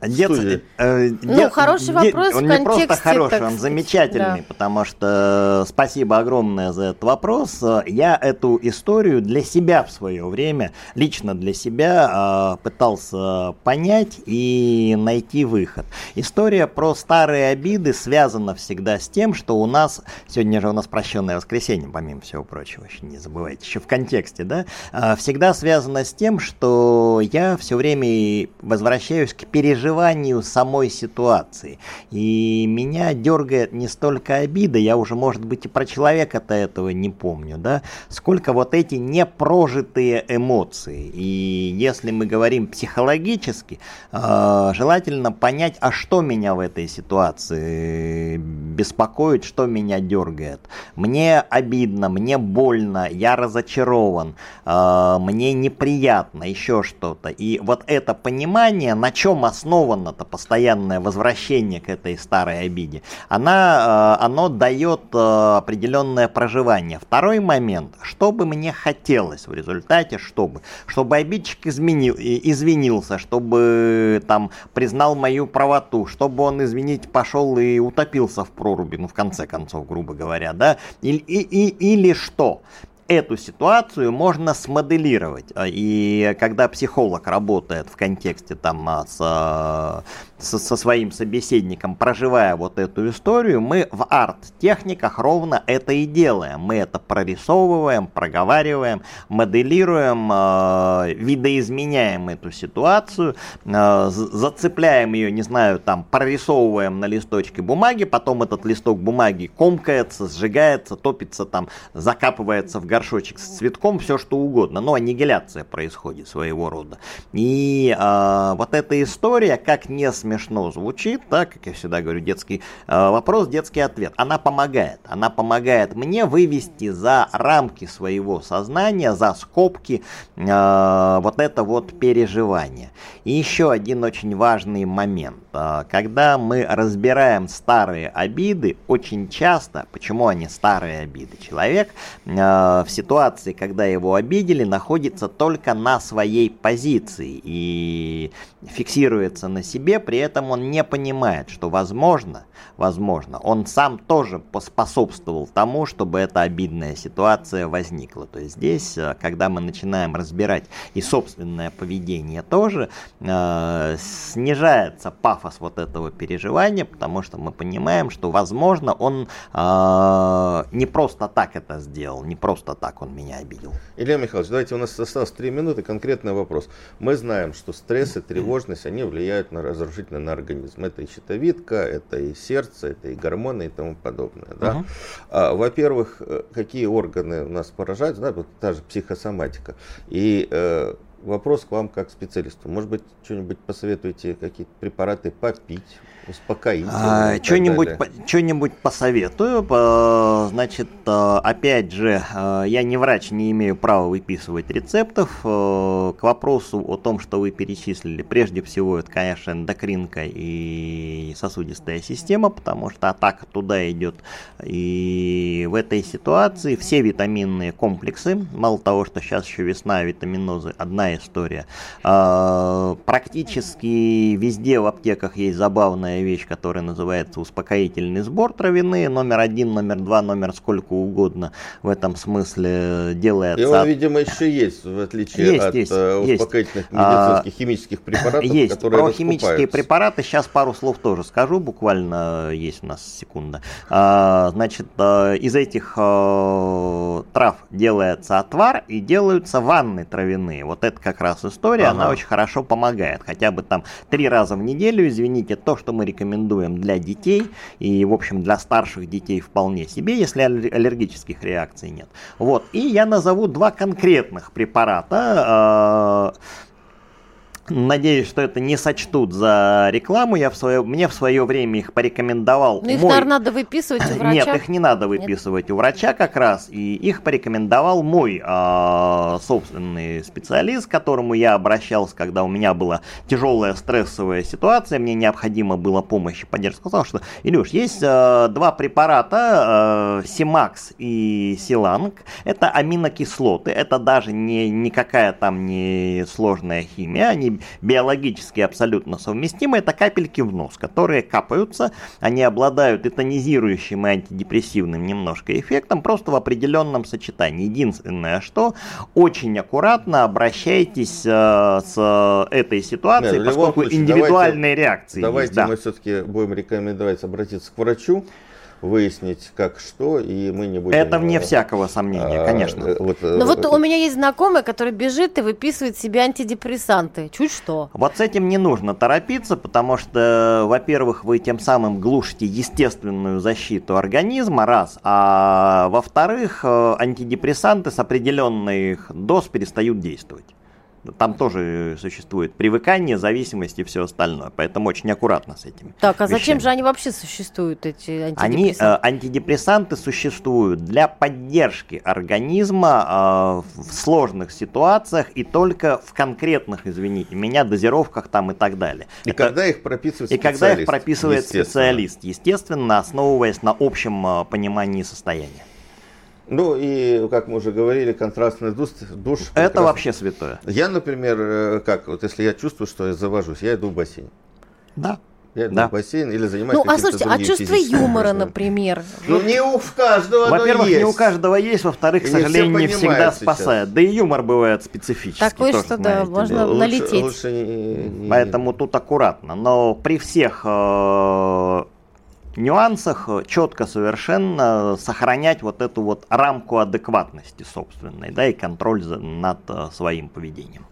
[SPEAKER 4] Дет, э,
[SPEAKER 5] ну, дет, хороший вопрос
[SPEAKER 4] Он не просто хороший, он замечательный, да. потому что спасибо огромное за этот вопрос. Я эту историю для себя в свое время, лично для себя, э, пытался понять и найти выход. История про старые обиды связана всегда с тем, что у нас, сегодня же у нас прощенное воскресенье, помимо всего прочего, еще не забывайте, еще в контексте, да, э, всегда связана с тем, что я все время возвращаюсь к переживанию переживанию самой ситуации. И меня дергает не столько обида, я уже, может быть, и про человека-то этого не помню, да, сколько вот эти непрожитые эмоции. И если мы говорим психологически, э, желательно понять, а что меня в этой ситуации беспокоит, что меня дергает. Мне обидно, мне больно, я разочарован, э, мне неприятно, еще что-то. И вот это понимание, на чем основано основано-то постоянное возвращение к этой старой обиде, она, э, оно дает э, определенное проживание. Второй момент, что бы мне хотелось в результате, чтобы, чтобы обидчик изменил, извинился, чтобы там признал мою правоту, чтобы он, извините, пошел и утопился в проруби, ну в конце концов, грубо говоря, да, или, и, и, или что? Эту ситуацию можно смоделировать. А, и когда психолог работает в контексте там а, с со, со своим собеседником, проживая вот эту историю, мы в арт-техниках ровно это и делаем. Мы это прорисовываем, проговариваем, моделируем, э, видоизменяем эту ситуацию, э, зацепляем ее, не знаю, там, прорисовываем на листочке бумаги, потом этот листок бумаги комкается, сжигается, топится, там, закапывается в горшочек с цветком, все что угодно, но аннигиляция происходит своего рода. И э, вот эта история, как не смешно смешно звучит, да, как я всегда говорю, детский э, вопрос, детский ответ. Она помогает. Она помогает мне вывести за рамки своего сознания, за скобки э, вот это вот переживание. И еще один очень важный момент. Э, когда мы разбираем старые обиды, очень часто, почему они старые обиды, человек э, в ситуации, когда его обидели, находится только на своей позиции и фиксируется на себе, при этом он не понимает, что возможно, возможно, он сам тоже поспособствовал тому, чтобы эта обидная ситуация возникла. То есть здесь, э, когда мы начинаем разбирать и собственное поведение тоже, э, снижается пафос вот этого переживания, потому что мы понимаем, что возможно он э, не просто так это сделал, не просто так он меня обидел.
[SPEAKER 3] Илья Михайлович, давайте у нас осталось три минуты, конкретный вопрос. Мы знаем, что стресс и тревожность, они влияют на разрушительно на организм. Это и щитовидка, это и сердце, это и гормоны и тому подобное. Да? Uh-huh. А, во-первых, э, какие органы у нас поражают, да, вот та же психосоматика. И э, вопрос к вам как специалисту. Может быть, что-нибудь посоветуете, какие-то препараты попить, успокоительные? А,
[SPEAKER 4] что-нибудь, по, что-нибудь посоветую. Значит, э, опять же, э, я не врач, не имею права выписывать рецептов. Э, к вопросу о том, что вы перечислили, прежде всего, это, конечно, эндокринка и сосудистая система, потому что атака туда идет. И в этой ситуации все витаминные комплексы, мало того, что сейчас еще весна, витаминозы, одна одна история. А, практически везде в аптеках есть забавная вещь, которая называется успокоительный сбор травяные, номер один, номер два, номер сколько угодно в этом смысле делается. И
[SPEAKER 3] он, видимо, еще есть, в отличие есть, от есть, успокоительных есть. медицинских а, химических препаратов, [clears throat]
[SPEAKER 4] есть. которые Про химические препараты сейчас пару слов тоже скажу, буквально есть у нас секунда. А, значит, из этих трав делается отвар и делаются ванны травяные. Вот это как раз история, ага. она очень хорошо помогает. Хотя бы там три раза в неделю, извините, то, что мы рекомендуем для детей и, в общем, для старших детей вполне себе, если аллергических реакций нет. Вот. И я назову два конкретных препарата. Надеюсь, что это не сочтут за рекламу. Я в свое, мне в свое время их порекомендовал.
[SPEAKER 5] Ну, их, мой... наверное, надо выписывать у [clears throat] врача.
[SPEAKER 4] Нет, их не надо выписывать Нет. у врача как раз. И их порекомендовал мой э, собственный специалист, к которому я обращался, когда у меня была тяжелая стрессовая ситуация, мне необходимо было помощь и поддержка. Сказал, что, Илюш, есть э, два препарата, э, Симакс и Силанг. Это аминокислоты. Это даже не никакая там не сложная химия. Они биологически абсолютно совместимы, это капельки в нос, которые капаются, они обладают и тонизирующим, и антидепрессивным немножко эффектом, просто в определенном сочетании. Единственное, что очень аккуратно обращайтесь э, с этой ситуацией, Нет, поскольку случае, индивидуальные давайте, реакции
[SPEAKER 3] Давайте
[SPEAKER 4] есть, да.
[SPEAKER 3] мы все-таки будем рекомендовать обратиться к врачу выяснить, как что, и мы не будем...
[SPEAKER 4] Это вне всякого сомнения, а, конечно.
[SPEAKER 5] Э, вот, э, Но вот у меня есть знакомый, который бежит и выписывает себе антидепрессанты. Чуть что.
[SPEAKER 4] Вот с этим не нужно торопиться, потому что, во-первых, вы тем самым глушите естественную защиту организма, раз, а во-вторых, э, антидепрессанты с определенных доз перестают действовать. Там тоже существует привыкание, зависимость и все остальное. Поэтому очень аккуратно с этим.
[SPEAKER 5] Так, а вещами. зачем же они вообще существуют, эти антидепрессанты?
[SPEAKER 4] Они, э, антидепрессанты существуют для поддержки организма э, в сложных ситуациях и только в конкретных, извините меня, дозировках там и так далее.
[SPEAKER 3] И Это, когда их прописывает
[SPEAKER 4] специалист? И когда их прописывает естественно. специалист, естественно, основываясь на общем э, понимании состояния.
[SPEAKER 3] Ну и, как мы уже говорили, контрастный душ. душ
[SPEAKER 4] Это прекрасный. вообще святое.
[SPEAKER 3] Я, например, э, как, вот если я чувствую, что я завожусь, я иду в бассейн.
[SPEAKER 4] Да.
[SPEAKER 3] Я иду да. в бассейн или занимаюсь
[SPEAKER 5] Ну, а слушайте, а чувство юмора, например?
[SPEAKER 3] Ну, не у каждого
[SPEAKER 4] Во-первых, не у каждого есть, во-вторых, к сожалению, не всегда сейчас. спасает. Да и юмор бывает специфический.
[SPEAKER 5] Такой, что да, можно налететь. Лучше
[SPEAKER 4] не, не... Поэтому тут аккуратно. Но при всех э, нюансах э, четко совершенно сохранять вот эту вот рамку адекватности собственной, да, и контроль над э, своим поведением.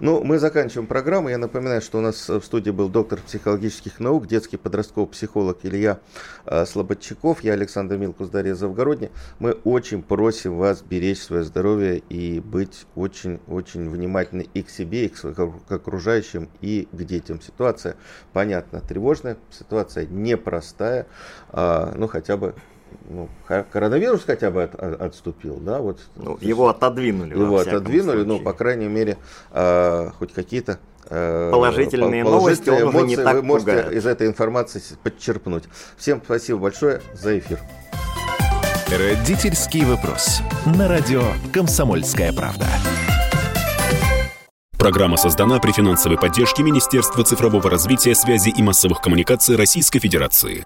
[SPEAKER 3] Ну, мы заканчиваем программу. Я напоминаю, что у нас в студии был доктор психологических наук, детский подростковый психолог Илья э, Слободчаков. Я Александр Милкус, Дарья Завгородня. Мы очень просим вас беречь свое здоровье и быть очень-очень внимательны и к себе, и к окружающим, и к детям. Ситуация, понятно, тревожная, ситуация непростая, э, ну, хотя бы ну, коронавирус хотя бы от, от, отступил, да, вот.
[SPEAKER 4] Ну, его отодвинули.
[SPEAKER 3] Его отодвинули, ну, по крайней мере, э, хоть какие-то
[SPEAKER 4] э, положительные, новости он эмоции уже не так
[SPEAKER 3] вы можете
[SPEAKER 4] пугает.
[SPEAKER 3] из этой информации подчерпнуть. Всем спасибо большое за эфир.
[SPEAKER 2] Родительский вопрос. На радио «Комсомольская правда».
[SPEAKER 1] Программа создана при финансовой поддержке Министерства цифрового развития, связи и массовых коммуникаций Российской Федерации.